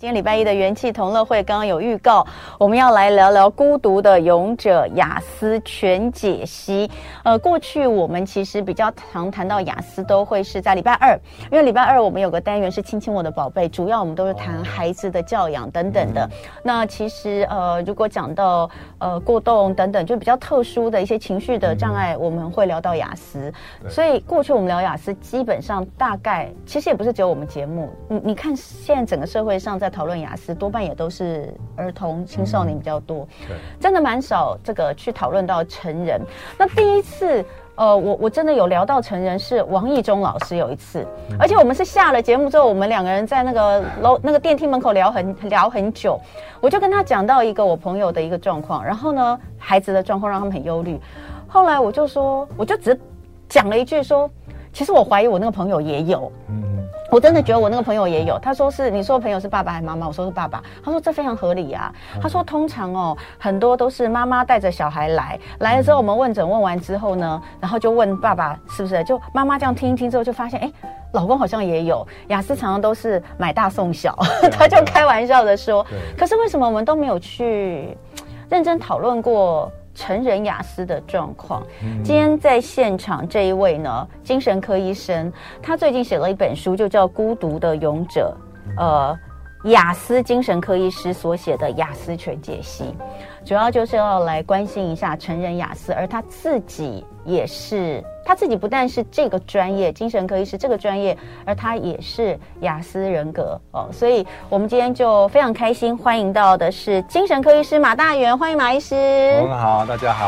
今天礼拜一的元气同乐会，刚刚有预告，我们要来聊聊《孤独的勇者》雅思全解析。呃，过去我们其实比较常谈到雅思，都会是在礼拜二，因为礼拜二我们有个单元是“亲亲我的宝贝”，主要我们都是谈孩子的教养等等的。那其实呃，如果讲到呃过动等等，就比较特殊的一些情绪的障碍，我们会聊到雅思。所以过去我们聊雅思，基本上大概其实也不是只有我们节目，你你看现在整个社会上在讨论雅思多半也都是儿童青少年比较多，对，真的蛮少这个去讨论到成人。那第一次，呃，我我真的有聊到成人是王义中老师有一次，而且我们是下了节目之后，我们两个人在那个楼那个电梯门口聊很聊很久，我就跟他讲到一个我朋友的一个状况，然后呢，孩子的状况让他们很忧虑，后来我就说，我就只讲了一句说，其实我怀疑我那个朋友也有，嗯。我真的觉得我那个朋友也有，他说是你说朋友是爸爸还是妈妈？我说是爸爸。他说这非常合理啊。他说通常哦，很多都是妈妈带着小孩来，来了之后我们问诊问完之后呢，然后就问爸爸是不是？就妈妈这样听一听之后就发现，哎，老公好像也有。雅思常常都是买大送小，他就开玩笑的说。可是为什么我们都没有去认真讨论过？成人雅思的状况，今天在现场这一位呢，精神科医生，他最近写了一本书，就叫《孤独的勇者》，呃，雅思精神科医师所写的雅思全解析，主要就是要来关心一下成人雅思，而他自己也是。他自己不但是这个专业精神科医师这个专业，而他也是雅思人格哦，所以我们今天就非常开心，欢迎到的是精神科医师马大元，欢迎马医师。我们好，大家好。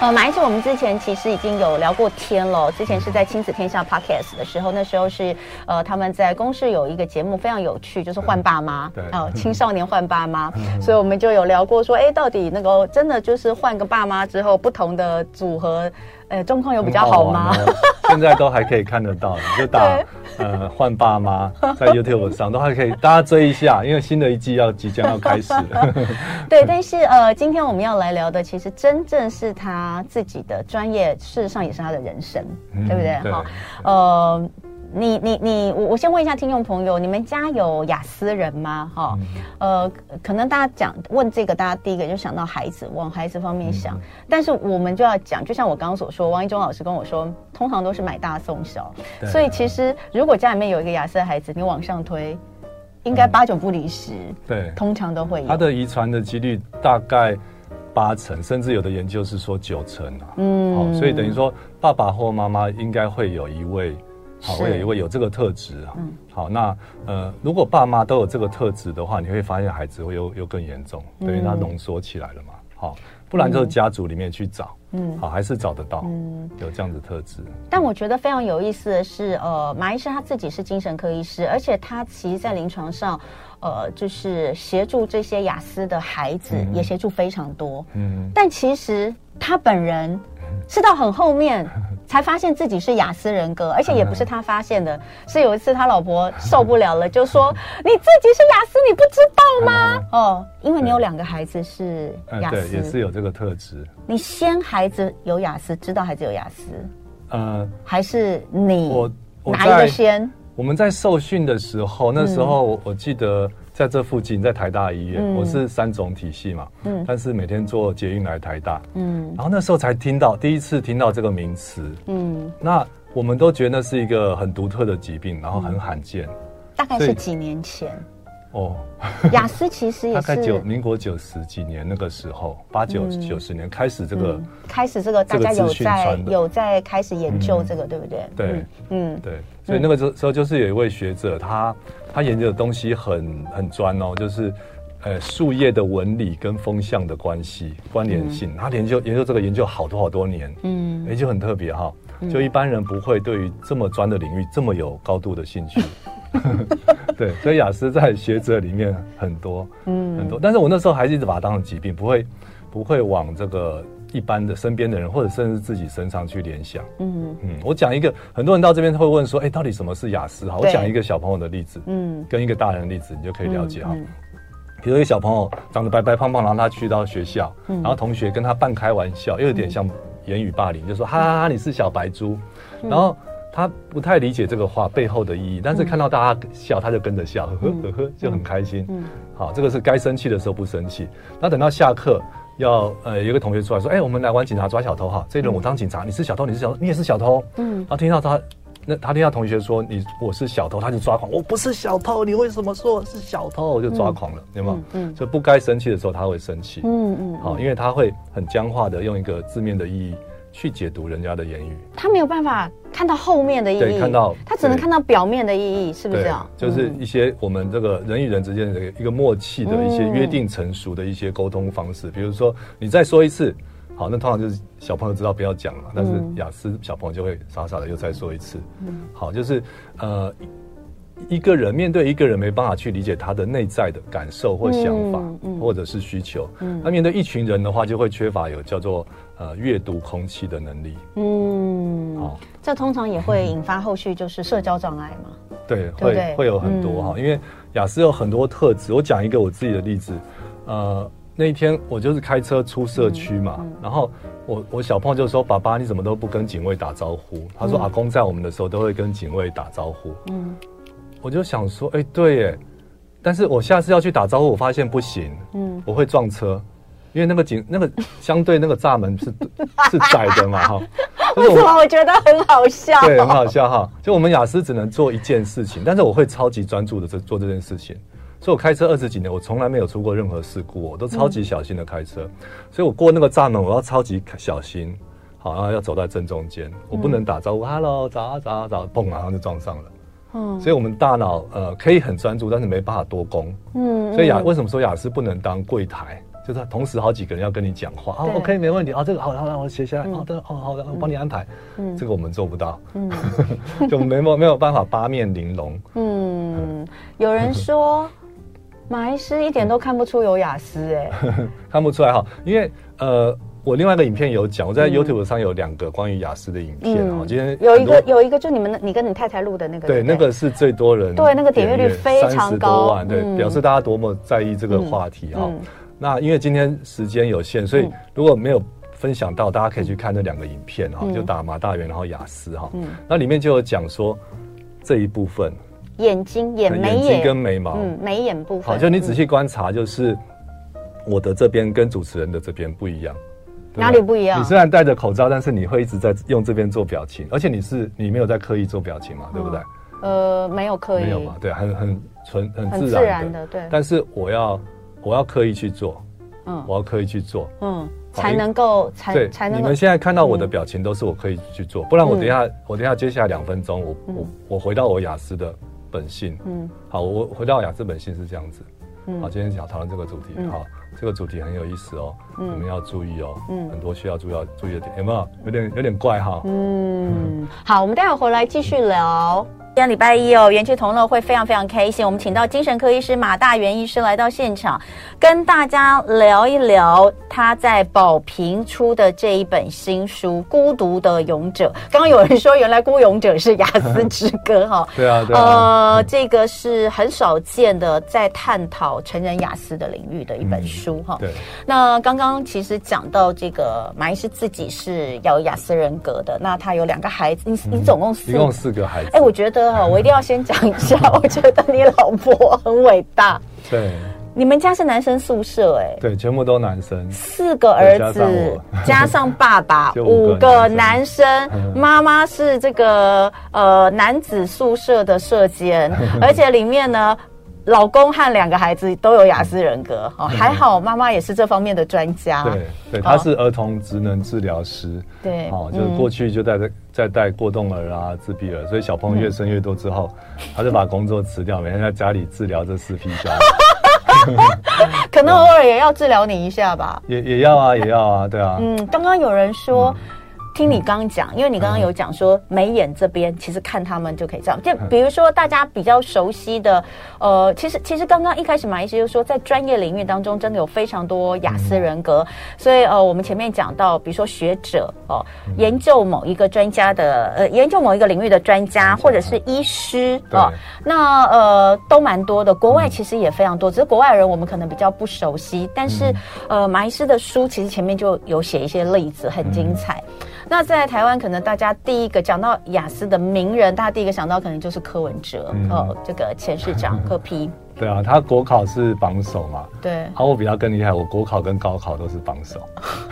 呃，马医师，我们之前其实已经有聊过天了，之前是在亲子天下 Podcast 的时候，那时候是呃他们在公视有一个节目非常有趣，就是换爸妈，对，哦、呃，青少年换爸妈，所以我们就有聊过说，哎，到底那个真的就是换个爸妈之后，不同的组合。呃，状况有比较好吗？好 现在都还可以看得到，就打呃换爸妈在 YouTube 上都还可以，大家追一下，因为新的一季要即将要开始了。对，但是呃，今天我们要来聊的，其实真正是他自己的专业，事实上也是他的人生，嗯、对不对？好，呃。你你你，我我先问一下听众朋友，你们家有雅思人吗？哈、嗯，呃，可能大家讲问这个，大家第一个就想到孩子，往孩子方面想。嗯、但是我们就要讲，就像我刚刚所说，王一中老师跟我说，通常都是买大送小，所以其实如果家里面有一个雅思的孩子，你往上推，应该八九不离十。对，通常都会有。他的遗传的几率大概八成，甚至有的研究是说九成啊。嗯，所以等于说爸爸或妈妈应该会有一位。好，我有一位有这个特质啊。嗯，好，那呃，如果爸妈都有这个特质的话，你会发现孩子会又又更严重，等于他浓缩起来了嘛。好，不然就是家族里面去找，嗯，好，还是找得到，嗯，有这样子特质。但我觉得非常有意思的是，呃，马医生他自己是精神科医师，而且他其实在临床上，呃，就是协助这些雅思的孩子，也协助非常多。嗯，但其实他本人是到很后面。才发现自己是雅思人格，而且也不是他发现的，是有一次他老婆受不了了，就说：“你自己是雅思，你不知道吗？”哦，因为你有两个孩子是亚斯，对，也是有这个特质。你先孩子有雅思，知道孩子有雅思，呃，还是你我哪一个先？我们在受训的时候，那时候我记得。在这附近，在台大医院，嗯、我是三种体系嘛，嗯，但是每天坐捷运来台大，嗯，然后那时候才听到第一次听到这个名词，嗯，那我们都觉得那是一个很独特的疾病，然后很罕见，嗯、大概是几年前。哦，雅思其实也是。大概九民国九十几年那个时候，八九九十年开始这个、嗯、开始这个大家有在有在开始研究这个，嗯、对不对？对，嗯，对，所以那个时候就是有一位学者，他他研究的东西很很专哦，就是呃树叶的纹理跟风向的关系关联性，他研究研究这个研究好多好多年，嗯，也就很特别哈，就一般人不会对于这么专的领域这么有高度的兴趣。对，所以雅思在学者里面很多，嗯，很多。但是我那时候还是一直把它当成疾病，不会，不会往这个一般的身边的人或者甚至自己身上去联想。嗯嗯，我讲一个，很多人到这边会问说，哎、欸，到底什么是雅思？哈，我讲一个小朋友的例子，嗯，跟一个大人的例子，你就可以了解哈。比如一个小朋友长得白白胖胖，然后他去到学校，然后同学跟他半开玩笑，又有点像言语霸凌，就说哈哈哈，你是小白猪，然后。他不太理解这个话背后的意义，但是看到大家笑，他就跟着笑，呵呵呵呵，就很开心。嗯，好，这个是该生气的时候不生气。那等到下课，要呃有一个同学出来说，哎，我们来玩警察抓小偷哈，这一轮我当警察，你是小偷，你是小偷，你也是小偷。嗯，然后听到他。那他听到同学说你我是小偷，他就抓狂。我不是小偷，你为什么说我是小偷？我就抓狂了，有没有？嗯，就不该生气的时候他会生气。嗯嗯。好，因为他会很僵化的用一个字面的意义去解读人家的言语。他没有办法看到后面的意义，对，看到他只能看到表面的意义，是不是这样？就是一些我们这个人与人之间的一个默契的一些约定成熟的一些沟通方式。比如说，你再说一次。好，那通常就是小朋友知道不要讲了，但是雅思小朋友就会傻傻的又再说一次。嗯，好，就是呃，一个人面对一个人没办法去理解他的内在的感受或想法，或者是需求。嗯，那面对一群人的话，就会缺乏有叫做呃阅读空气的能力。嗯，好，这通常也会引发后续就是社交障碍嘛。对，会会有很多哈，因为雅思有很多特质。我讲一个我自己的例子，呃。那一天我就是开车出社区嘛，然后我我小朋友就说：“爸爸，你怎么都不跟警卫打招呼？”他说：“阿公在我们的时候都会跟警卫打招呼。”嗯，我就想说：“哎、欸，对耶，但是我下次要去打招呼，我发现不行，嗯，我会撞车，因为那个井那个相对那个栅门是 是窄的嘛，哈。为什么我觉得很好笑？对，很好笑哈。就我们雅思只能做一件事情，但是我会超级专注的在做这件事情。所以我开车二十几年，我从来没有出过任何事故，我都超级小心的开车。嗯、所以我过那个栅门，我要超级小心，好，然后要走在正中间，我不能打招呼、嗯、，Hello，早啊早啊早，砰，然后就撞上了。嗯，所以我们大脑呃可以很专注，但是没办法多工。嗯，所以雅为什么说雅思不能当柜台？就是同时好几个人要跟你讲话对啊，OK，没问题啊，这个好，好，好，我写下来。好的、哦，好好的，我帮你安排。嗯，这个我们做不到，嗯，就没没有办法八面玲珑。嗯，有人说。马医师一点都看不出有雅思哎，看不出来哈，因为呃，我另外一个影片有讲，我在 YouTube 上有两个关于雅思的影片啊。今天有一个有一个，就你们你跟你太太录的那个，对，那个是最多人，对，那个点阅率非常高，对，表示大家多么在意这个话题哈。那因为今天时间有限，所以如果没有分享到，大家可以去看那两个影片哈，就打马大元然后雅思哈，那里面就有讲说这一部分。眼睛、眼眉眼，眼睛跟眉毛，嗯，眉眼部分。好，就你仔细观察，就是我的这边跟主持人的这边不一样。哪里不一样？你虽然戴着口罩，但是你会一直在用这边做表情，而且你是你没有在刻意做表情嘛，对不对？呃，没有刻意，没有嘛，对，很很纯很自然的，对。但是我要我要刻意去做，嗯，我要刻意去做，嗯，才能够才才能。你们现在看到我的表情都是我刻意去做，不然我等一下我等一下接下来两分钟，我我我回到我雅思的。本性，嗯，好，我回到雅思本性是这样子，嗯，好，今天想讨论这个主题，好，这个主题很有意思哦，嗯，你们要注意哦，嗯，很多需要注意要注意的点，有没有？有点有点怪哈，嗯，好，我们待会回来继续聊。今天礼拜一哦，元气同乐会非常非常开心。我们请到精神科医师马大元医师来到现场，跟大家聊一聊他在宝瓶出的这一本新书《孤独的勇者》。刚刚有人说，原来孤勇者是雅思之歌哈。对啊，对啊。呃，这个是很少见的，在探讨成人雅思的领域的一本书哈。对。那刚刚其实讲到这个马医师自己是有雅思人格的，那他有两个孩子，你你总共四，一共四个孩子。哎，我觉得。我一定要先讲一下，我觉得你老婆很伟大。对，你们家是男生宿舍，哎，对，全部都男生，四个儿子加上爸爸，五个男生。妈妈是这个呃男子宿舍的舍监，而且里面呢。老公和两个孩子都有雅思人格，哦，还好妈妈也是这方面的专家。对对，他是儿童职能治疗师。对，哦，就是过去就带在带过动儿啊、自闭儿，所以小朋友越生越多之后，他就把工作辞掉，每天在家里治疗这四批小孩。可能偶尔也要治疗你一下吧。也也要啊，也要啊，对啊。嗯，刚刚有人说。听你刚刚讲，因为你刚刚有讲说眉眼这边，其实看他们就可以这样。就比如说大家比较熟悉的，呃，其实其实刚刚一开始马医师就说，在专业领域当中，真的有非常多雅思人格。所以呃，我们前面讲到，比如说学者哦，研究某一个专家的，呃，研究某一个领域的专家，或者是医师哦，那呃都蛮多的。国外其实也非常多，只是国外人我们可能比较不熟悉。但是呃，马医师的书其实前面就有写一些例子，很精彩。那在台湾，可能大家第一个讲到雅思的名人，大家第一个想到可能就是柯文哲，嗯、哦，这个前市长柯 P。对啊，他国考是榜首嘛。对。然后我比他更厉害，我国考跟高考都是榜首。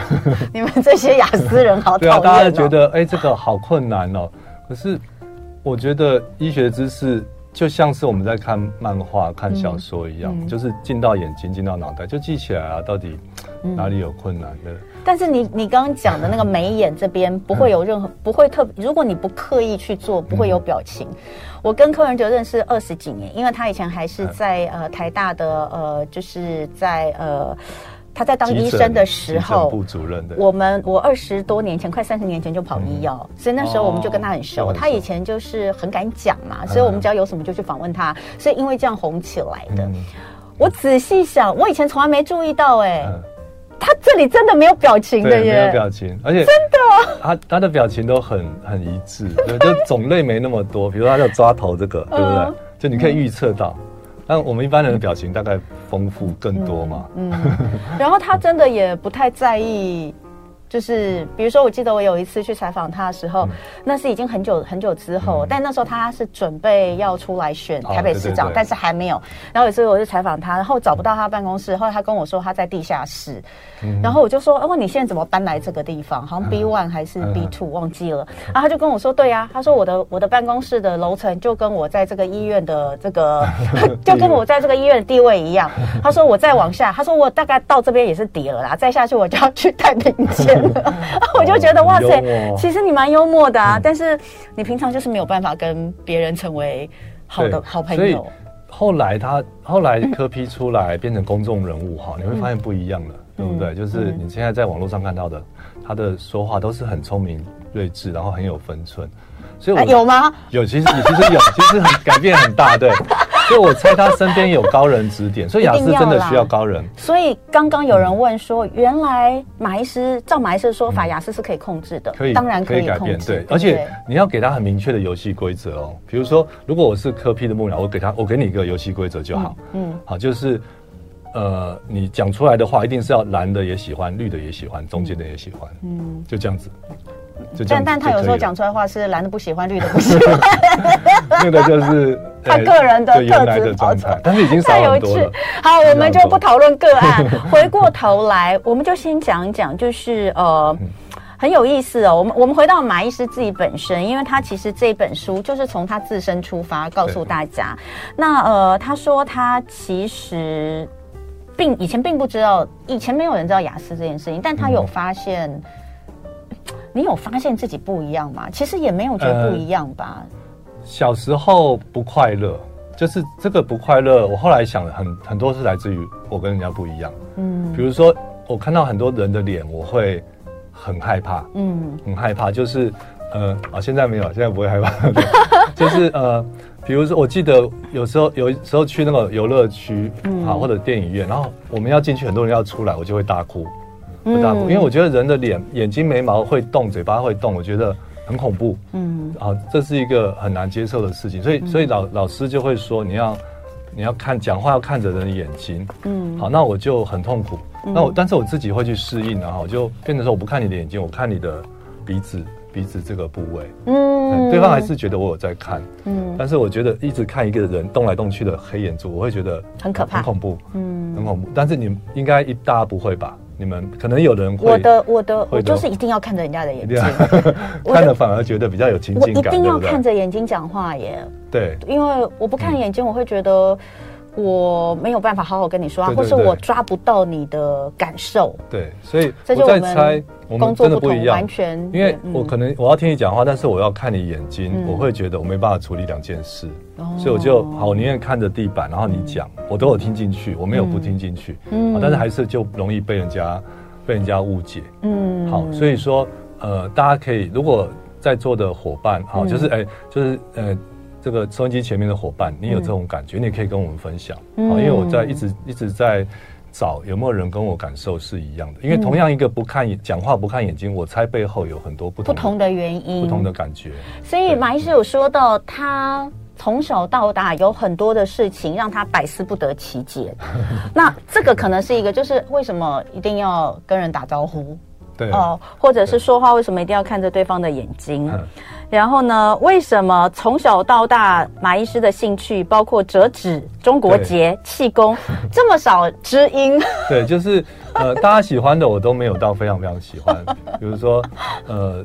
你们这些雅思人好讨厌、哦。对啊，大家觉得哎，这个好困难哦。可是我觉得医学知识就像是我们在看漫画、看小说一样，嗯嗯、就是进到眼睛、进到脑袋就记起来啊。到底哪里有困难的？嗯、但是你你刚刚讲的那个眉眼这边不会有任何、嗯、不会特，如果你不刻意去做，不会有表情。嗯我跟柯文哲认识二十几年，因为他以前还是在呃台大的呃，就是在呃他在当医生的时候，部主任的。我们我二十多年前，快三十年前就跑医药，嗯、所以那时候我们就跟他很熟。哦、他以前就是很敢讲嘛，所以我们只要有什么就去访问他，所以因为这样红起来的。嗯、我仔细想，我以前从来没注意到哎、他这里真的没有表情的耶，没有表情，而且真的，他他的表情都很很一致，对，就种类没那么多。比如说他的抓头这个，对不对？就你可以预测到，但我们一般人的表情大概丰富更多嘛。嗯，然后他真的也不太在意。就是比如说，我记得我有一次去采访他的时候，嗯、那是已经很久很久之后，嗯、但那时候他是准备要出来选台北市长，哦、对对对，但是还没有。然后有一次我就采访他，然后找不到他办公室，后来他跟我说他在地下室，嗯、然后我就说：“哦，你现在怎么搬来这个地方？好像 B one 还是 B two，、嗯、忘记了。嗯”然后他就跟我说：“对呀、啊，他说我的我的办公室的楼层就跟我在这个医院的这个 就跟我在这个医院的地位一样。”他说：“我再往下，他说我大概到这边也是底了啦，再下去我就要去太平间。” 我就觉得哇塞，其实你蛮幽默的啊，但是你平常就是没有办法跟别人成为好的好朋友。后来他后来科批出来变成公众人物哈，你会发现不一样了，对不对？就是你现在在网络上看到的，他的说话都是很聪明睿智，然后很有分寸。所以我有吗？有，其实你其实有，其实很改变很大，对。所以我猜他身边有高人指点，所以雅思真的需要高人。所以刚刚有人问说，原来马医师照马医师的说法，雅思是可以控制的，可以，当然可以改变，对。而且你要给他很明确的游戏规则哦，比如说，如果我是科批的幕僚，我给他，我给你一个游戏规则就好，嗯，好，就是呃，你讲出来的话一定是要蓝的也喜欢，绿的也喜欢，中间的也喜欢，嗯，就这样子。但但他有时候讲出来的话是蓝的不喜欢，绿的不喜欢，那个就是 他个人的特质的状态，但是已经少很多了。好，我们就不讨论个案。回过头来，我们就先讲一讲，就是呃，很有意思哦。我们我们回到马医师自己本身，因为他其实这本书就是从他自身出发，告诉大家。那呃，他说他其实并以前并不知道，以前没有人知道雅思这件事情，但他有发现。你有发现自己不一样吗？其实也没有觉得不一样吧。呃、小时候不快乐，就是这个不快乐。我后来想，很很多是来自于我跟人家不一样。嗯，比如说我看到很多人的脸，我会很害怕。嗯，很害怕，就是呃啊，现在没有，现在不会害怕。就是呃，比如说，我记得有时候有时候去那个游乐区啊，或者电影院，然后我们要进去，很多人要出来，我就会大哭。不大，因为我觉得人的脸、眼睛、眉毛会动，嘴巴会动，我觉得很恐怖。嗯，啊，这是一个很难接受的事情，所以，所以老老师就会说，你要，你要看讲话要看着人的眼睛。嗯，好，那我就很痛苦。那我，但是我自己会去适应，然后我就变成说，我不看你的眼睛，我看你的鼻子，鼻子这个部位。嗯，对方还是觉得我有在看。嗯，但是我觉得一直看一个人动来动去的黑眼珠，我会觉得很可怕，很恐怖。嗯，很恐怖。但是你应该一大家不会吧？你们可能有人会，我的我的我就是一定要看着人家的眼睛，看着反而觉得比较有亲近感。我一定要看着眼睛讲话耶，对，因为我不看眼睛，我会觉得我没有办法好好跟你说话，或是我抓不到你的感受。对，所以我在猜，我们真的不一样，完全，因为我可能我要听你讲话，但是我要看你眼睛，我会觉得我没办法处理两件事。所以我就好，我宁愿看着地板，然后你讲，我都有听进去，我没有不听进去。嗯，但是还是就容易被人家被人家误解。嗯，好，所以说呃，大家可以如果在座的伙伴，好，就是哎，就是呃，这个收音机前面的伙伴，你有这种感觉，你也可以跟我们分享。啊，因为我在一直一直在找有没有人跟我感受是一样的。因为同样一个不看讲话不看眼睛，我猜背后有很多不同不同的原因，不同的感觉。所以马医师有说到他。从小到大有很多的事情让他百思不得其解，那这个可能是一个，就是为什么一定要跟人打招呼？对哦，或者是说话为什么一定要看着对方的眼睛？然后呢，为什么从小到大马医师的兴趣包括折纸、中国结、气功，这么少知音？对，就是呃，大家喜欢的我都没有到非常非常喜欢，比如说呃。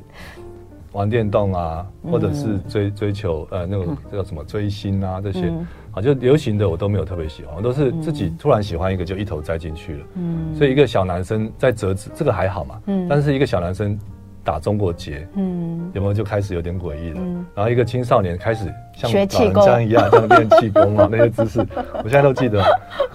玩电动啊，或者是追追求呃那种叫什么追星啊这些，啊就流行的我都没有特别喜欢，我都是自己突然喜欢一个就一头栽进去了。嗯，所以一个小男生在折纸这个还好嘛，嗯，但是一个小男生打中国结，嗯，有没有就开始有点诡异了？嗯，然后一个青少年开始像老人家一样 这样练气功啊那些姿势，我现在都记得，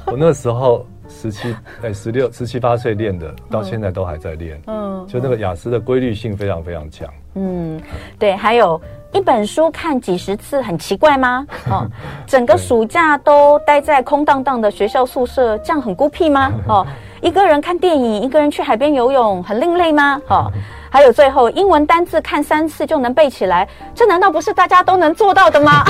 我那个时候。十七哎，十六十七八岁练的，到现在都还在练。嗯，就那个雅思的规律性非常非常强。嗯，对，还有一本书看几十次很奇怪吗？哦，整个暑假都待在空荡荡的学校宿舍，这样很孤僻吗？哦，一个人看电影，一个人去海边游泳，很另类吗？哦。还有最后，英文单字看三次就能背起来，这难道不是大家都能做到的吗？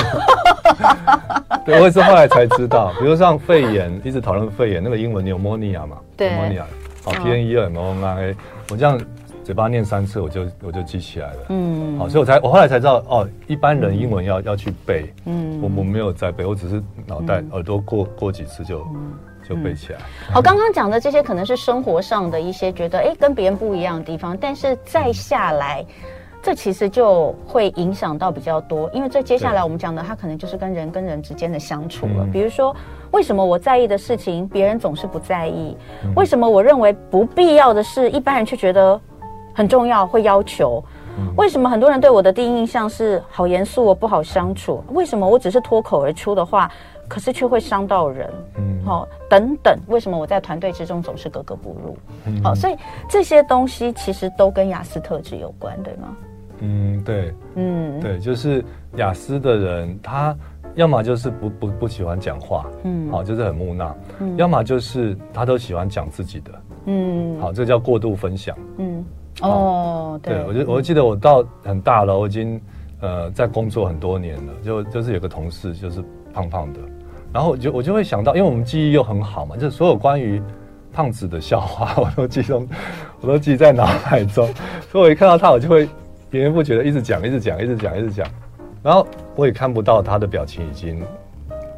对，我也是后来才知道。比如像肺炎，一直讨论肺炎，那个英文 pneumonia 嘛，对，pneumonia，好，p n e m o n i a，我这样嘴巴念三次，我就我就记起来了。嗯，好，所以我才我后来才知道，哦，一般人英文要要去背，嗯，我我没有在背，我只是脑袋耳朵过过几次就。就背起来。嗯、好，刚刚讲的这些可能是生活上的一些觉得哎跟别人不一样的地方，但是再下来，这其实就会影响到比较多，因为这接下来我们讲的，它可能就是跟人跟人之间的相处了。比如说，为什么我在意的事情，别人总是不在意？为什么我认为不必要的事，一般人却觉得很重要，会要求？为什么很多人对我的第一印象是好严肃，我不好相处？为什么我只是脱口而出的话？可是却会伤到人，嗯，好，等等，为什么我在团队之中总是格格不入？嗯，好，所以这些东西其实都跟雅思特质有关，对吗？嗯，对，嗯，对，就是雅思的人，他要么就是不不不喜欢讲话，嗯，好，就是很木讷，嗯，要么就是他都喜欢讲自己的，嗯，好，这叫过度分享，嗯，哦，对，我就我记得我到很大了，我已经呃在工作很多年了，就就是有个同事就是胖胖的。然后我就我就会想到，因为我们记忆又很好嘛，就是所有关于胖子的笑话，我都记中，我都记在脑海中。所以我一看到他，我就会源源不绝的一直讲，一直讲，一直讲，一直讲。然后我也看不到他的表情已经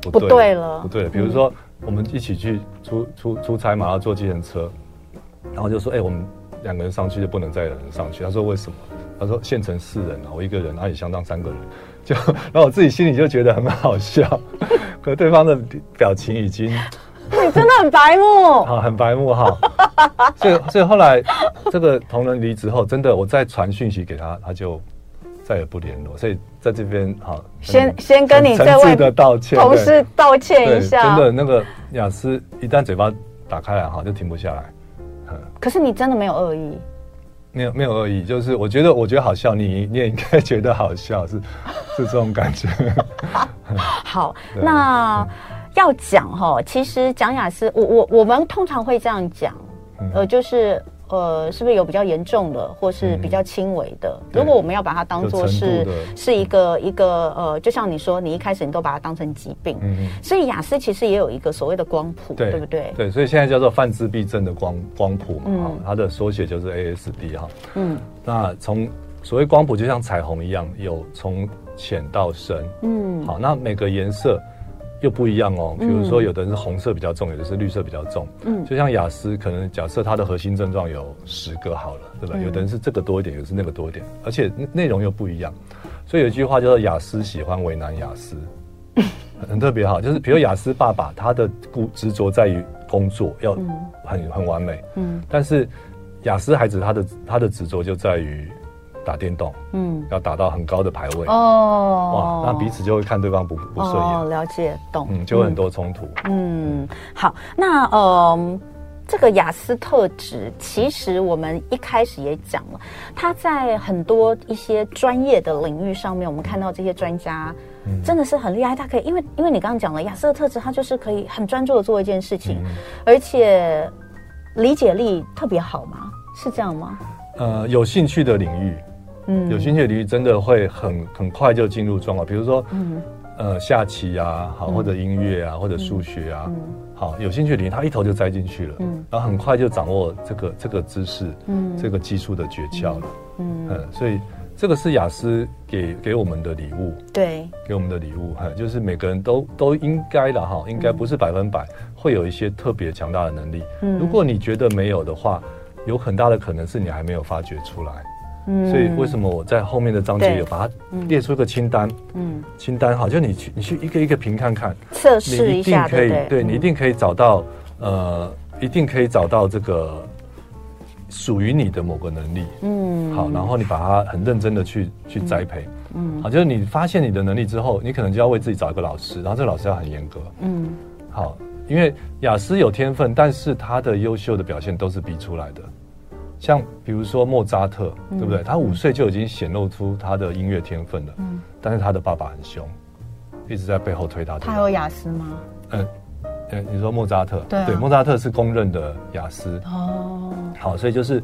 不对，了，不对了。比如说我们一起去出出出差嘛，要坐计程车，然后就说：“哎，我们两个人上去就不能再有人上去。”他说：“为什么？”他说：“限成四人啊，我一个人，那也相当三个人。”就 然后我自己心里就觉得很好笑。可对方的表情已经，你真的很白目，好，很白目哈。所以，所以后来这个同仁离职后，真的我再传讯息给他，他就再也不联络。所以在这边，好，先先跟你这位的道歉，同事道歉一下。真的，那个雅思一旦嘴巴打开来，哈，就停不下来。可是你真的没有恶意。没有没有恶意，就是我觉得我觉得好笑，你你也应该觉得好笑，是是这种感觉。好，那要讲哈，其实讲雅思，我我我们通常会这样讲，呃，就是。呃，是不是有比较严重的，或是比较轻微的？嗯、如果我们要把它当做是是一个一个呃，就像你说，你一开始你都把它当成疾病，嗯，所以雅思其实也有一个所谓的光谱，对，对不对？对，所以现在叫做泛自闭症的光光谱嘛，嗯、它的缩写就是 ASD 哈，嗯，那从所谓光谱就像彩虹一样，有从浅到深，嗯，好，那每个颜色。又不一样哦，比如说有的人是红色比较重，有的是绿色比较重。嗯，就像雅思，可能假设它的核心症状有十个好了，对吧？嗯、有的人是这个多一点，有的是那个多一点，而且内容又不一样。所以有一句话叫做“雅思喜欢为难雅思”，很特别哈。就是比如雅思爸爸，他的固执着在于工作要很很完美，嗯，但是雅思孩子他的他的执着就在于。打电动，嗯，要打到很高的排位。哦，哇，那彼此就会看对方不不顺眼，哦，了解，懂，嗯，就会很多冲突，嗯，好，那呃，这个雅斯特质，其实我们一开始也讲了，他在很多一些专业的领域上面，我们看到这些专家真的是很厉害，他可以，因为因为你刚刚讲了亚斯的特质，他就是可以很专注的做一件事情，而且理解力特别好吗？是这样吗？呃，有兴趣的领域。嗯，有兴趣的领域真的会很很快就进入状况，比如说，嗯，呃，下棋啊，好，或者音乐啊，或者数学啊，好，有兴趣领域，他一头就栽进去了，嗯，然后很快就掌握这个这个知识，嗯，这个技术的诀窍了，嗯，嗯，所以这个是雅思给给我们的礼物，对，给我们的礼物，哈，就是每个人都都应该的哈，应该不是百分百会有一些特别强大的能力，嗯，如果你觉得没有的话，有很大的可能是你还没有发掘出来。所以为什么我在后面的章节有把它列出一个清单？嗯，清单好，就你去你去一个一个评看看，测试一下，你一定可以，对，对你一定可以找到，呃，一定可以找到这个属于你的某个能力。嗯，好，然后你把它很认真的去去栽培。嗯，好，就是你发现你的能力之后，你可能就要为自己找一个老师，然后这个老师要很严格。嗯，好，因为雅思有天分，但是他的优秀的表现都是逼出来的。像比如说莫扎特，对不对？他五岁就已经显露出他的音乐天分了。嗯，但是他的爸爸很凶，一直在背后推他。他有雅思吗？嗯，嗯，你说莫扎特？对，对，莫扎特是公认的雅思。哦，好，所以就是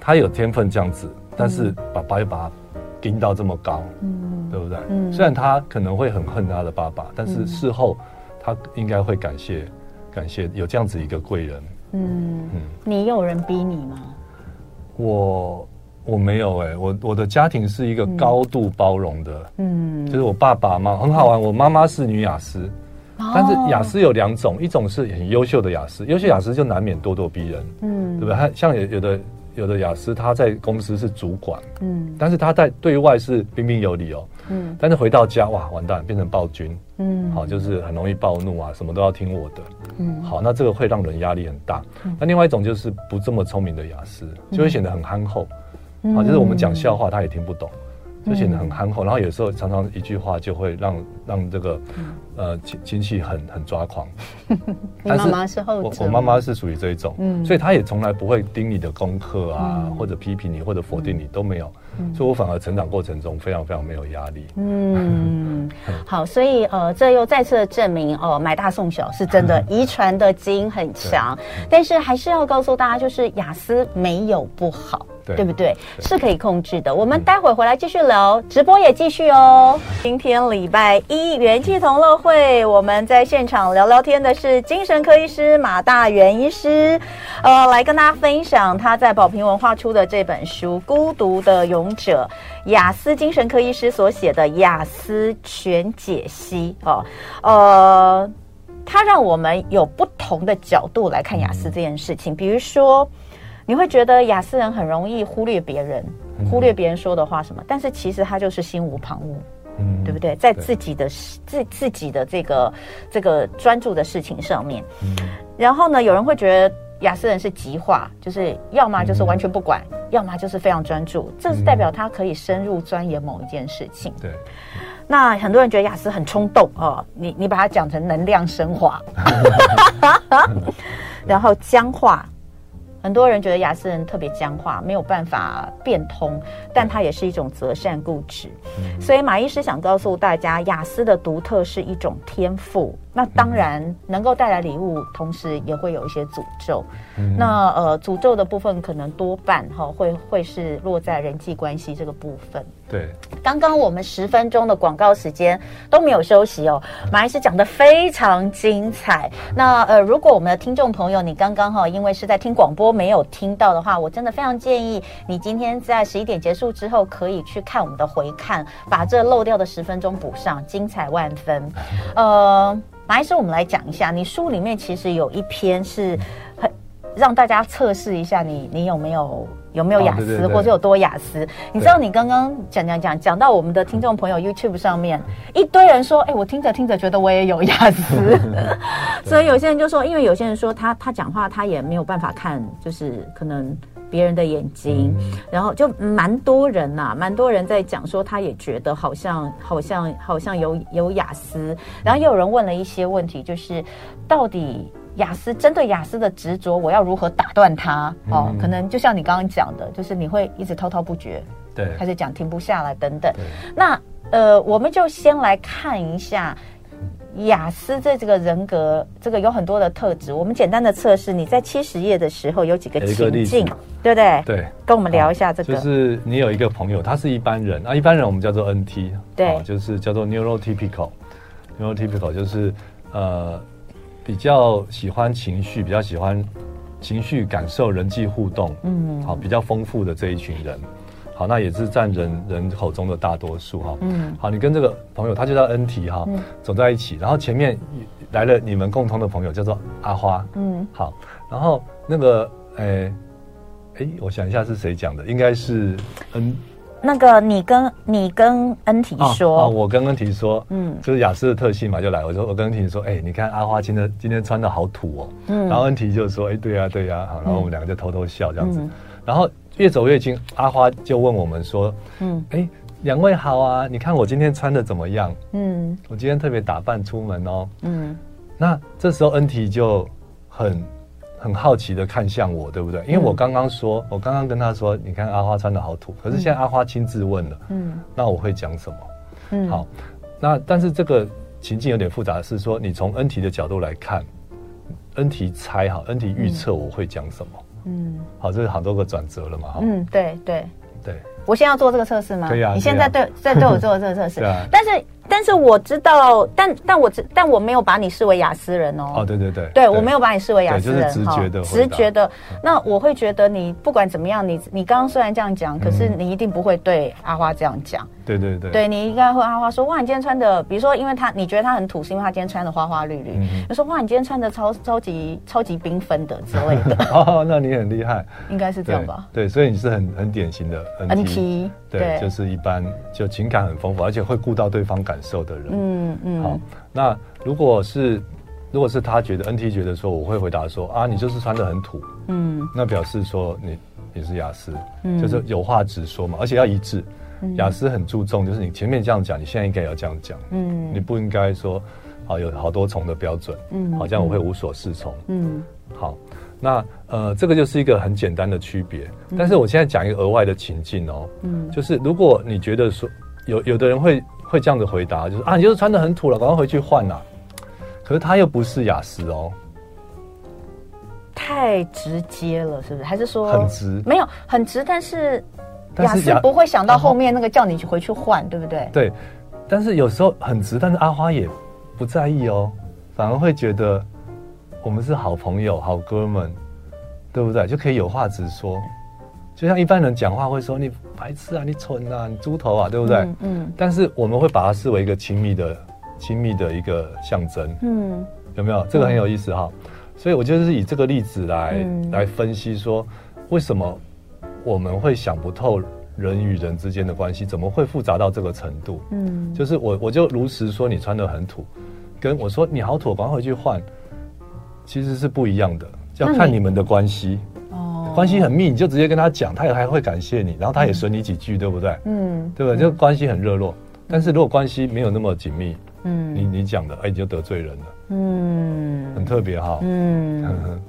他有天分这样子，但是爸爸又把他盯到这么高，嗯，对不对？嗯，虽然他可能会很恨他的爸爸，但是事后他应该会感谢，感谢有这样子一个贵人。嗯嗯，你有人逼你吗？我我没有哎、欸，我我的家庭是一个高度包容的，嗯，就是我爸爸妈妈很好玩，我妈妈是女亚斯，哦、但是雅思有两种，一种是很优秀的雅思，优秀雅思就难免咄咄逼人，嗯，对不对？他像有有的有的雅思，他在公司是主管，嗯，但是他在对外是彬彬有礼哦，嗯，但是回到家哇，完蛋，变成暴君，嗯，好，就是很容易暴怒啊，什么都要听我的。嗯，好，那这个会让人压力很大。嗯、那另外一种就是不这么聪明的雅思，就会显得很憨厚。嗯、好，就是我们讲笑话，他也听不懂，就显得很憨厚。然后有时候常常一句话就会让让这个、嗯、呃亲亲戚很很抓狂。你妈妈是后，我我妈妈是属于这一种，嗯，所以她也从来不会盯你的功课啊，嗯、或者批评你，或者否定你都没有。所以我反而成长过程中非常非常没有压力。嗯，好，所以呃，这又再次的证明哦，买大送小是真的，遗传的基因很强。但是还是要告诉大家，就是雅思没有不好。对不对？是可以控制的。我们待会儿回来继续聊，直播也继续哦。今天礼拜一元气同乐会，我们在现场聊聊天的是精神科医师马大元医师，呃，来跟大家分享他在宝瓶文化出的这本书《孤独的勇者》，雅思精神科医师所写的雅思全解析哦，呃，他让我们有不同的角度来看雅思这件事情，比如说。你会觉得雅思人很容易忽略别人，忽略别人说的话什么，但是其实他就是心无旁骛，嗯，对不对？在自己的自自己的这个这个专注的事情上面，嗯，然后呢，有人会觉得雅思人是极化，就是要么就是完全不管，要么就是非常专注，这是代表他可以深入钻研某一件事情。对，那很多人觉得雅思很冲动哦，你你把它讲成能量升华，然后僵化。很多人觉得雅思人特别僵化，没有办法变通，但它也是一种择善固执。嗯、所以马医师想告诉大家，雅思的独特是一种天赋。那当然能够带来礼物，同时也会有一些诅咒。嗯、那呃，诅咒的部分可能多半哈会会是落在人际关系这个部分。对，刚刚我们十分钟的广告时间都没有休息哦，马医师讲的非常精彩。那呃，如果我们的听众朋友你刚刚哈因为是在听广播没有听到的话，我真的非常建议你今天在十一点结束之后可以去看我们的回看，把这漏掉的十分钟补上，精彩万分。呃。马医师，我们来讲一下，你书里面其实有一篇是很让大家测试一下你你有没有有没有雅思，哦、对对对或者有多雅思。你知道你刚刚讲讲讲讲到我们的听众朋友 YouTube 上面一堆人说，哎，我听着听着觉得我也有雅思，所以有些人就说，因为有些人说他他讲话他也没有办法看，就是可能。别人的眼睛，嗯、然后就蛮多人呐、啊，蛮多人在讲说，他也觉得好像好像好像有有雅思，然后也有人问了一些问题，就是到底雅思针对雅思的执着，我要如何打断他？嗯、哦，可能就像你刚刚讲的，就是你会一直滔滔不绝，对，开始讲停不下来等等。那呃，我们就先来看一下。亚斯这这个人格，这个有很多的特质。我们简单的测试，你在七十页的时候有几个情境，对不对？对，跟我们聊一下这个。就是你有一个朋友，他是一般人啊，一般人我们叫做 NT，对，就是叫做 neurotypical，neurotypical 就是呃比较喜欢情绪，比较喜欢情绪感受、人际互动，嗯，好，比较丰富的这一群人，好，那也是占人人口中的大多数哈，嗯，好，你跟这个朋友，他就叫恩提哈，走在一起，然后前面来了你们共同的朋友，叫做阿花，嗯，好，然后那个，诶，诶，我想一下是谁讲的，应该是恩。那个你跟你跟恩提说，啊，我跟恩提说，嗯，就是雅思的特性嘛，就来，我说我跟恩提说，哎，你看阿花今天今天穿的好土哦，嗯，然后恩提就说，哎，对呀对呀，好，然后我们两个就偷偷笑这样子，然后越走越近，阿花就问我们说，嗯，哎，两位好啊，你看我今天穿的怎么样？嗯，我今天特别打扮出门哦，嗯，那这时候恩提就很。很好奇的看向我，对不对？因为我刚刚说，嗯、我刚刚跟他说，你看阿花穿的好土，可是现在阿花亲自问了，嗯，那我会讲什么？嗯，好，那但是这个情境有点复杂，是说你从恩提的角度来看，恩提猜哈，恩提预测我会讲什么？嗯，好，这是好多个转折了嘛？哈，嗯，对对对，我现在要做这个测试吗？对呀，你现在对在对我做这个测试，啊，但是。但是我知道，但但我知，但我没有把你视为雅思人哦。哦，对对对，对我没有把你视为雅思人，就是直觉的，直觉的。那我会觉得你不管怎么样，你你刚刚虽然这样讲，可是你一定不会对阿花这样讲。对对对，对你应该会阿花说哇，你今天穿的，比如说，因为他你觉得他很土，是因为他今天穿的花花绿绿。你说哇，你今天穿的超超级超级缤纷的之类的。哦，那你很厉害，应该是这样吧？对，所以你是很很典型的 NT，对，就是一般就情感很丰富，而且会顾到对方感受的人。嗯。嗯。嗯，好，那如果是如果是他觉得 NT 觉得说，我会回答说啊，你就是穿的很土，嗯，那表示说你你是雅思，嗯，就是有话直说嘛，而且要一致。雅思很注重，就是你前面这样讲，你现在应该要这样讲，嗯，你不应该说啊有好多重的标准，嗯，好像我会无所适从，嗯，好，那呃这个就是一个很简单的区别，但是我现在讲一个额外的情境哦，嗯，就是如果你觉得说有有的人会。会这样子回答，就是啊，你就是穿的很土了，赶快回去换呐、啊。可是他又不是雅思哦，太直接了，是不是？还是说很直？没有很直，但是雅思不会想到后面那个叫你去回去换，对不对？对，但是有时候很直，但是阿花也不在意哦，反而会觉得我们是好朋友、好哥们，对不对？就可以有话直说。就像一般人讲话会说你白痴啊，你蠢啊，你猪头啊，对不对？嗯。嗯，但是我们会把它视为一个亲密的、亲密的一个象征。嗯。有没有？这个很有意思哈。嗯、所以我就是以这个例子来、嗯、来分析说，为什么我们会想不透人与人之间的关系，怎么会复杂到这个程度？嗯。就是我我就如实说你穿的很土，跟我说你好土，赶快回去换，其实是不一样的，要看你们的关系。关系很密，你就直接跟他讲，他也还会感谢你，然后他也损你几句，嗯、对不对？嗯，对不对？就关系很热络。但是如果关系没有那么紧密，嗯，你你讲的，哎，你就得罪人了，嗯，很特别哈，嗯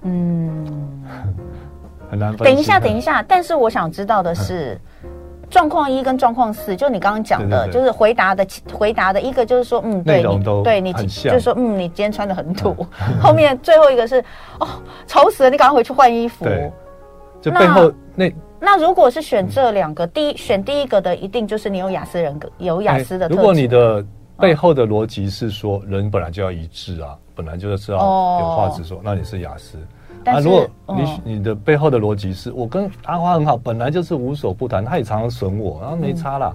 嗯，很难分。等一下，等一下，但是我想知道的是。状况一跟状况四，就你刚刚讲的，就是回答的回答的一个就是说，嗯，对，你对你就是说，嗯，你今天穿的很土。嗯、后面最后一个是，哦，丑死了，你赶快回去换衣服。就背后那那，如果是选这两个，嗯、第一选第一个的，一定就是你有雅思人格，有雅思的。如果你的背后的逻辑是说，人本来就要一致啊，本来就是要有话直说，哦、那你是亚斯。啊！如果你你的背后的逻辑是我跟阿花很好，本来就是无所不谈，他也常常损我，然后没差啦。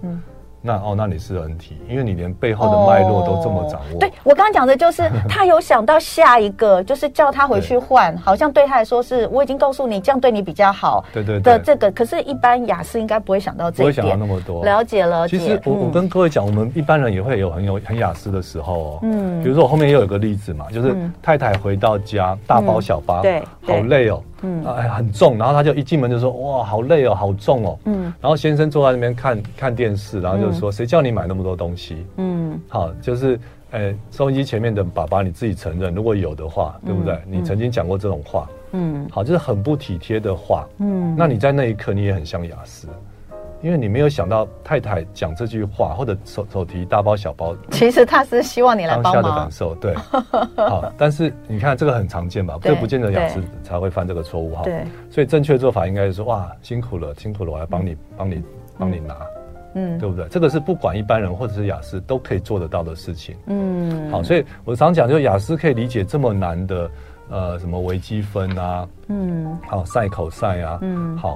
那哦，那你是 NT，因为你连背后的脉络都这么掌握。对，我刚刚讲的就是 他有想到下一个，就是叫他回去换，好像对他来说是我已经告诉你这样对你比较好。对对的这个，可是，一般雅思应该不会想到这一点。不会想到那么多。了解了。其实我我跟各位讲，我们一般人也会有很有很雅思的时候哦。嗯。比如说我后面又有个例子嘛，就是太太回到家大包小包，对，好累哦。嗯，哎，很重，然后他就一进门就说：“哇，好累哦，好重哦。”嗯，然后先生坐在那边看看电视，然后就说：“谁叫你买那么多东西？”嗯，好，就是，哎，收音机前面的爸爸，你自己承认，如果有的话，对不对？你曾经讲过这种话，嗯，好，就是很不体贴的话，嗯，那你在那一刻你也很像亚斯。因为你没有想到太太讲这句话，或者手手提大包小包，其实他是希望你来帮忙。当下的感受，对，好，但是你看这个很常见吧？这不见得雅思才会犯这个错误哈。对，所以正确做法应该是说，哇，辛苦了，辛苦了，我来帮你，帮你，帮你拿。嗯，对不对？这个是不管一般人或者是雅思都可以做得到的事情。嗯，好，所以我常讲，就雅思可以理解这么难的，呃，什么微积分啊，嗯，好，赛口赛啊，嗯，好，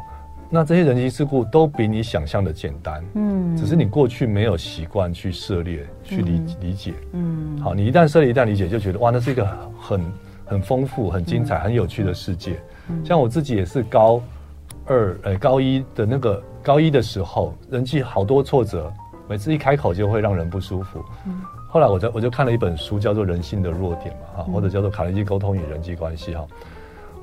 那这些人机事故都比你想象的简单，嗯，只是你过去没有习惯去涉猎、去理理解，嗯，好，你一旦涉猎、一旦理解，就觉得哇，那是一个很很丰富、很精彩、很有趣的世界。像我自己也是高二，呃，高一的那个。高一的时候，人际好多挫折，每次一开口就会让人不舒服。嗯，后来我就我就看了一本书，叫做《人性的弱点》嘛，哈、嗯，或者叫做《卡内基沟通与人际关系》哈。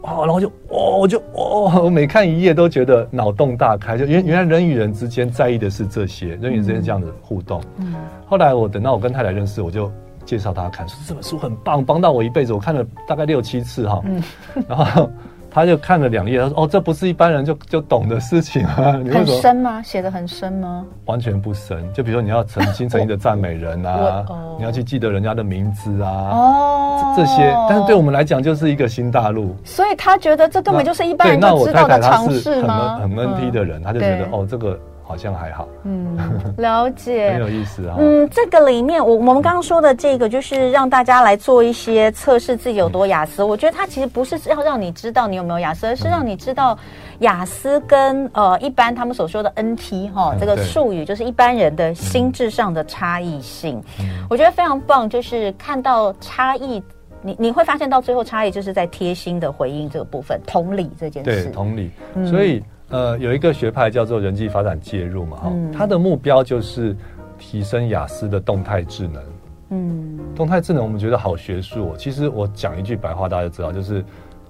哇，然后就哦，我就哦，我每看一页都觉得脑洞大开，就原原来人与人之间在意的是这些，人与人之间这样的互动。嗯，后来我等到我跟太太认识，我就介绍她看，说这本书很棒，帮到我一辈子。我看了大概六七次哈，嗯，然后。他就看了两页，他说：“哦，这不是一般人就就懂的事情啊！你很深吗？写的很深吗？完全不深。就比如说，你要诚心诚意的赞美人啊，你要去记得人家的名字啊，哦，这些。但是对我们来讲，就是一个新大陆。所以他觉得这根本就是一般人都知道的常识吗？很 NT 的人，他就觉得哦，这个。”好像还好，嗯，了解，很有意思啊。嗯，这个里面，我我们刚刚说的这个，就是让大家来做一些测试自己有多雅思。嗯、我觉得它其实不是要让你知道你有没有雅思，而是让你知道雅思跟呃一般他们所说的 NT 哈、嗯、这个术语，就是一般人的心智上的差异性。嗯、我觉得非常棒，就是看到差异，你你会发现到最后差异就是在贴心的回应这个部分，同理这件事，对，同理，所以。嗯呃，有一个学派叫做人际发展介入嘛，哈、嗯，它的目标就是提升雅思的动态智能。嗯，动态智能我们觉得好学术哦。其实我讲一句白话，大家就知道，就是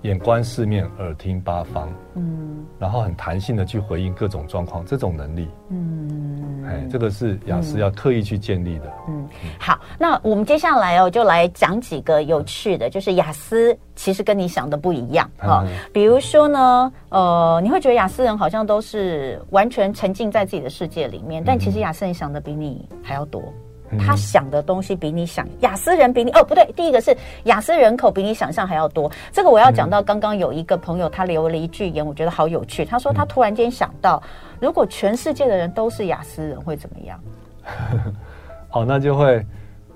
眼观四面，耳听八方。嗯，然后很弹性的去回应各种状况，这种能力。嗯，哎，这个是雅思要特意去建立的。嗯，嗯好，那我们接下来哦，就来讲几个有趣的，就是雅思。其实跟你想的不一样啊，嗯、比如说呢，呃，你会觉得雅思人好像都是完全沉浸在自己的世界里面，但其实雅思人想的比你还要多，嗯、他想的东西比你想，雅思人比你哦不对，第一个是雅思人口比你想象还要多。这个我要讲到刚刚有一个朋友他留了一句言，我觉得好有趣，他说他突然间想到，如果全世界的人都是雅思人会怎么样？好，那就会。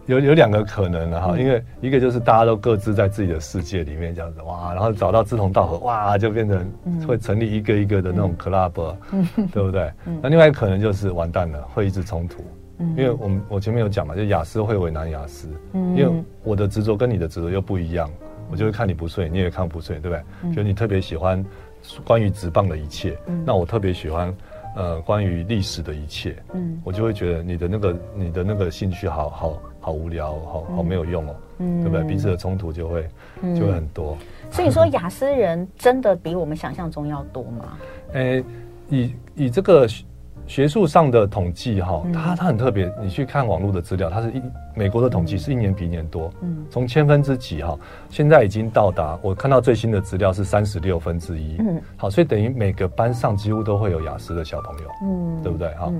有有两个可能了哈，因为一个就是大家都各自在自己的世界里面这样子哇，然后找到志同道合哇，就变成会成立一个一个的那种 club，对不对？那另外一个可能就是完蛋了，会一直冲突，因为我们我前面有讲嘛，就雅思会为难雅思，因为我的执着跟你的执着又不一样，我就会看你不顺，你也看不顺，对不对？就你特别喜欢关于直棒的一切，那我特别喜欢。呃，关于历史的一切，嗯，我就会觉得你的那个你的那个兴趣好好好无聊，好好没有用哦，嗯，对不对？彼此的冲突就会就会很多。所以说，雅思人真的比我们想象中要多吗？诶，以以这个。学术上的统计，哈，它它很特别。你去看网络的资料，它是一美国的统计，是一年比一年多。嗯，从千分之几，哈，现在已经到达。我看到最新的资料是三十六分之一。嗯，好，所以等于每个班上几乎都会有雅思的小朋友。嗯，对不对？哈，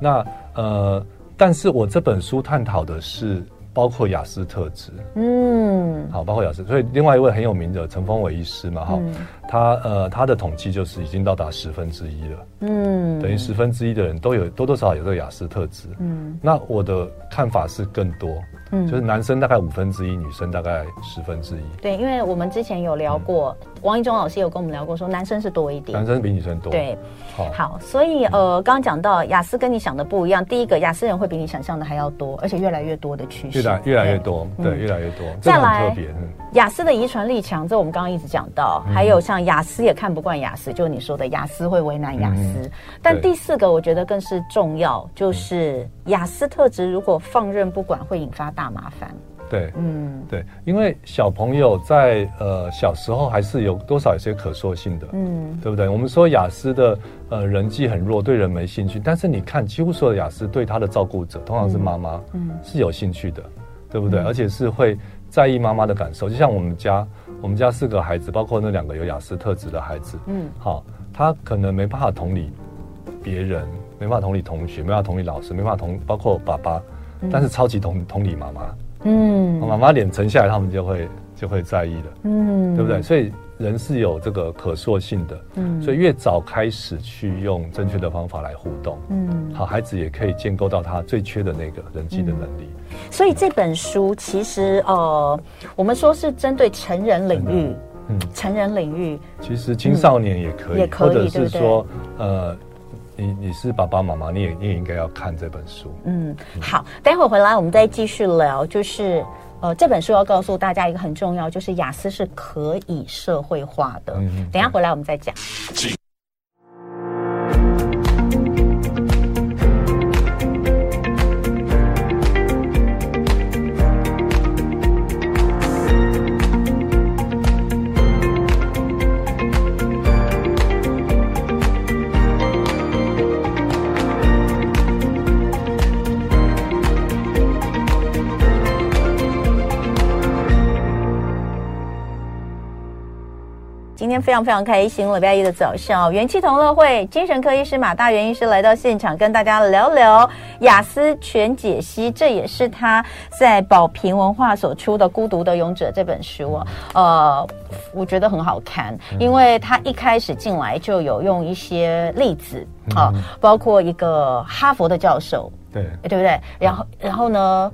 那呃，但是我这本书探讨的是。包括雅思特质，嗯，好，包括雅思，所以另外一位很有名的陈峰伟医师嘛，哈、嗯，他呃他的统计就是已经到达十分之一了，嗯，等于十分之一的人都有多多少少有这个雅思特质，嗯，那我的看法是更多。嗯，就是男生大概五分之一，女生大概十分之一。对，因为我们之前有聊过，嗯、王一中老师有跟我们聊过，说男生是多一点，男生比女生多。对，好，好，所以呃，刚刚讲到雅思跟你想的不一样，第一个雅思人会比你想象的还要多，而且越来越多的趋势，越来越来越多，对，对嗯、越来越多。再来，雅思的遗传力强，这我们刚刚一直讲到，嗯、还有像雅思也看不惯雅思，就是你说的雅思会为难雅思。嗯、但第四个我觉得更是重要，就是雅思特质如果放任不管，会引发大麻烦。对，嗯，对，因为小朋友在呃小时候还是有多少有些可塑性的，嗯，对不对？我们说雅思的呃人际很弱，对人没兴趣，但是你看几乎所有的雅思对他的照顾者，通常是妈妈，嗯，是有兴趣的，对不对？嗯、而且是会在意妈妈的感受，就像我们家，我们家四个孩子，包括那两个有雅思特质的孩子，嗯，好，他可能没办法同理别人，没办法同理同学，没办法同理老师，没办法同包括爸爸，但是超级同同理妈妈。嗯，妈妈脸沉下来，他们就会就会在意了，嗯，对不对？所以人是有这个可塑性的，嗯，所以越早开始去用正确的方法来互动，嗯，好，孩子也可以建构到他最缺的那个人际的能力。嗯、所以这本书其实呃，我们说是针对成人领域，嗯，成人领域，其实青少年也可以，嗯、也可以，或者是说对对？呃，你你是爸爸妈妈，你也你也应该要看这本书。嗯，好，待会儿回来我们再继续聊，就是。呃，这本书要告诉大家一个很重要，就是雅思是可以社会化的。嗯，等一下回来我们再讲。天非常非常开心，礼拜一的早上，元气同乐会精神科医师马大元医师来到现场，跟大家聊聊雅思全解析，这也是他在宝瓶文化所出的《孤独的勇者》这本书啊。呃，我觉得很好看，因为他一开始进来就有用一些例子啊，包括一个哈佛的教授，对，对不对？然后，然后呢，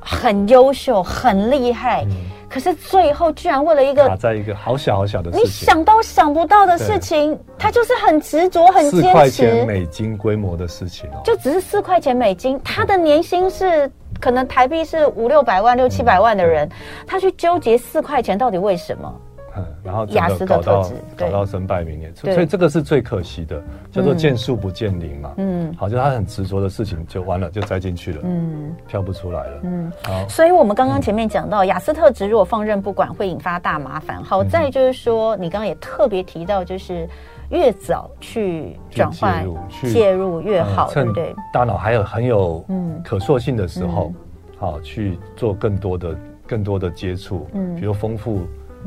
很优秀，很厉害。可是最后居然为了一个卡在一个好小好小的事情，你想都想不到的事情，他就是很执着、很坚持。四块钱美金规模的事情哦，就只是四块钱美金，他的年薪是可能台币是五六百万、六七百万的人，他去纠结四块钱到底为什么？嗯，然后雅思的特质搞到身败名裂，所以这个是最可惜的，叫做见树不见林嘛。嗯，好，就他很执着的事情就完了，就栽进去了，嗯，跳不出来了。嗯，好，所以我们刚刚前面讲到雅思特质如果放任不管，会引发大麻烦。好在就是说，你刚刚也特别提到，就是越早去转换介入越好，对不对？大脑还有很有嗯可塑性的时候，好去做更多的更多的接触，嗯，比如丰富。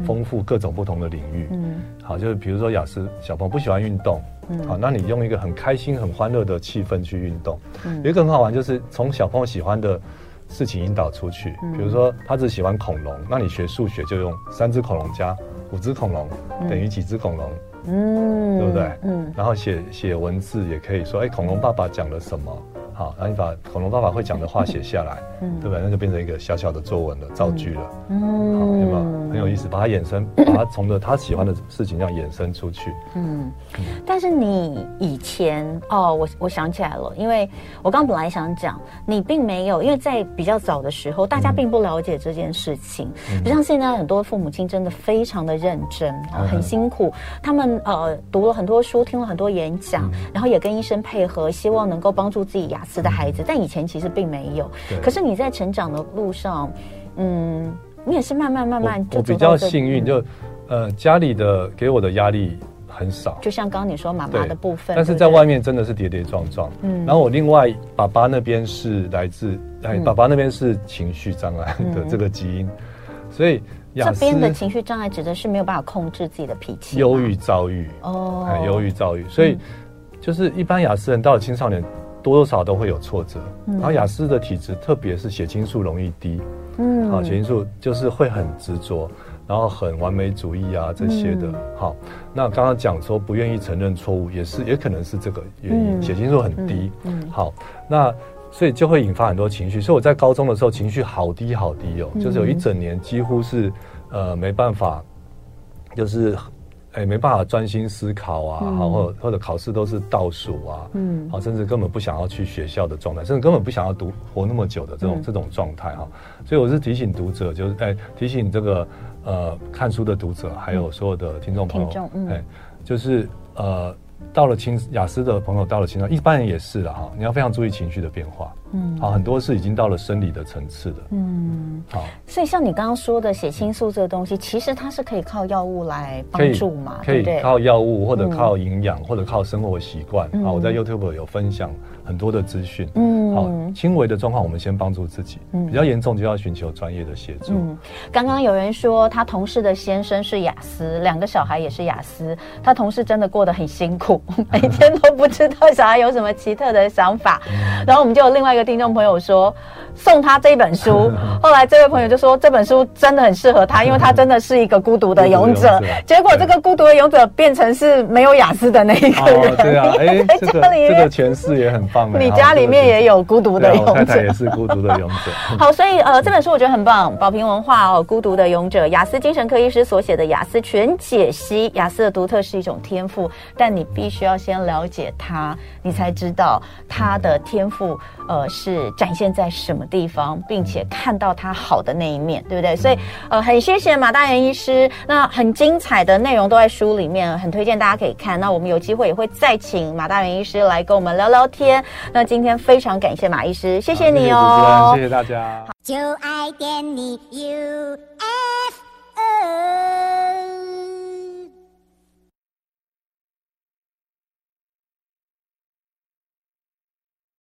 丰富各种不同的领域，嗯，好，就是比如说雅思小朋友不喜欢运动，嗯，好，那你用一个很开心、很欢乐的气氛去运动，嗯，有一个很好玩，就是从小朋友喜欢的事情引导出去，比如说他只喜欢恐龙，那你学数学就用三只恐龙加五只恐龙等于几只恐龙，嗯，对不对？嗯，然后写写文字也可以说，哎，恐龙爸爸讲了什么？好，然后你把恐龙爸爸会讲的话写下来，嗯，对不对？那就变成一个小小的作文了，造句了，嗯，好，有没有？很有意思？把它衍生，把它从的他喜欢的事情这样衍生出去，嗯。但是你以前哦，我我想起来了，因为我刚本来想讲，你并没有，因为在比较早的时候，大家并不了解这件事情，嗯，不像现在很多父母亲真的非常的认真啊，很辛苦，他们呃读了很多书，听了很多演讲，然后也跟医生配合，希望能够帮助自己亚斯的孩子，但以前其实并没有。可是你在成长的路上，嗯，你也是慢慢慢慢就。我比较幸运，就呃家里的给我的压力很少。就像刚刚你说妈妈的部分，但是在外面真的是跌跌撞撞。嗯，然后我另外爸爸那边是来自哎，爸爸那边是情绪障碍的这个基因，所以这边的情绪障碍指的是没有办法控制自己的脾气，忧郁躁郁哦，忧郁躁郁，所以就是一般雅思人到了青少年。多多少少都会有挫折，然后雅思的体质，特别是血清素容易低，嗯，好，血清素就是会很执着，然后很完美主义啊这些的，好，那刚刚讲说不愿意承认错误，也是也可能是这个原因，血清素很低，嗯，好，那所以就会引发很多情绪，所以我在高中的时候情绪好低好低哦，就是有一整年几乎是呃没办法，就是。哎，没办法专心思考啊，好、嗯，或者或者考试都是倒数啊，嗯，好，甚至根本不想要去学校的状态，甚至根本不想要读活那么久的这种、嗯、这种状态哈。所以我是提醒读者，就是哎，提醒这个呃看书的读者，还有所有的听众朋友，哎、嗯，就是呃。到了青雅思的朋友，到了青少年，一般人也是了哈。你要非常注意情绪的变化，嗯，好，很多是已经到了生理的层次的，嗯，好。所以像你刚刚说的血清素这个东西，其实它是可以靠药物来帮助嘛，可以，可以靠药物或者靠营养、嗯、或者靠生活习惯。啊，我在 YouTube 有分享很多的资讯，嗯，好，轻微的状况我们先帮助自己，嗯，比较严重就要寻求专业的协助。嗯，刚刚有人说他同事的先生是雅思，两个小孩也是雅思，他同事真的过得很辛苦。每天都不知道小孩有什么奇特的想法，然后我们就有另外一一个听众朋友说送他这本书，后来这位朋友就说这本书真的很适合他，因为他真的是一个孤独的勇者。结果这个孤独的勇者变成是没有雅思的那一个人。哦、对啊，哎、欸，这个这个诠释也很棒。你家里面也有孤独的勇者，太太也是孤独的勇者。好，所以呃，这本书我觉得很棒，宝瓶文化哦，《孤独的勇者》，雅思精神科医师所写的雅思全解析。雅思的独特是一种天赋，但你必须要先了解他，你才知道他的天赋呃是展现在什么地方，并且看到他好的那一面，对不对？所以呃，很谢谢马大元医师，那很精彩的内容都在书里面，很推荐大家可以看。那我们有机会也会再请马大元医师来跟我们聊聊天。那今天非常感谢马医师谢谢你哦。谢谢大家。就爱点你 ufo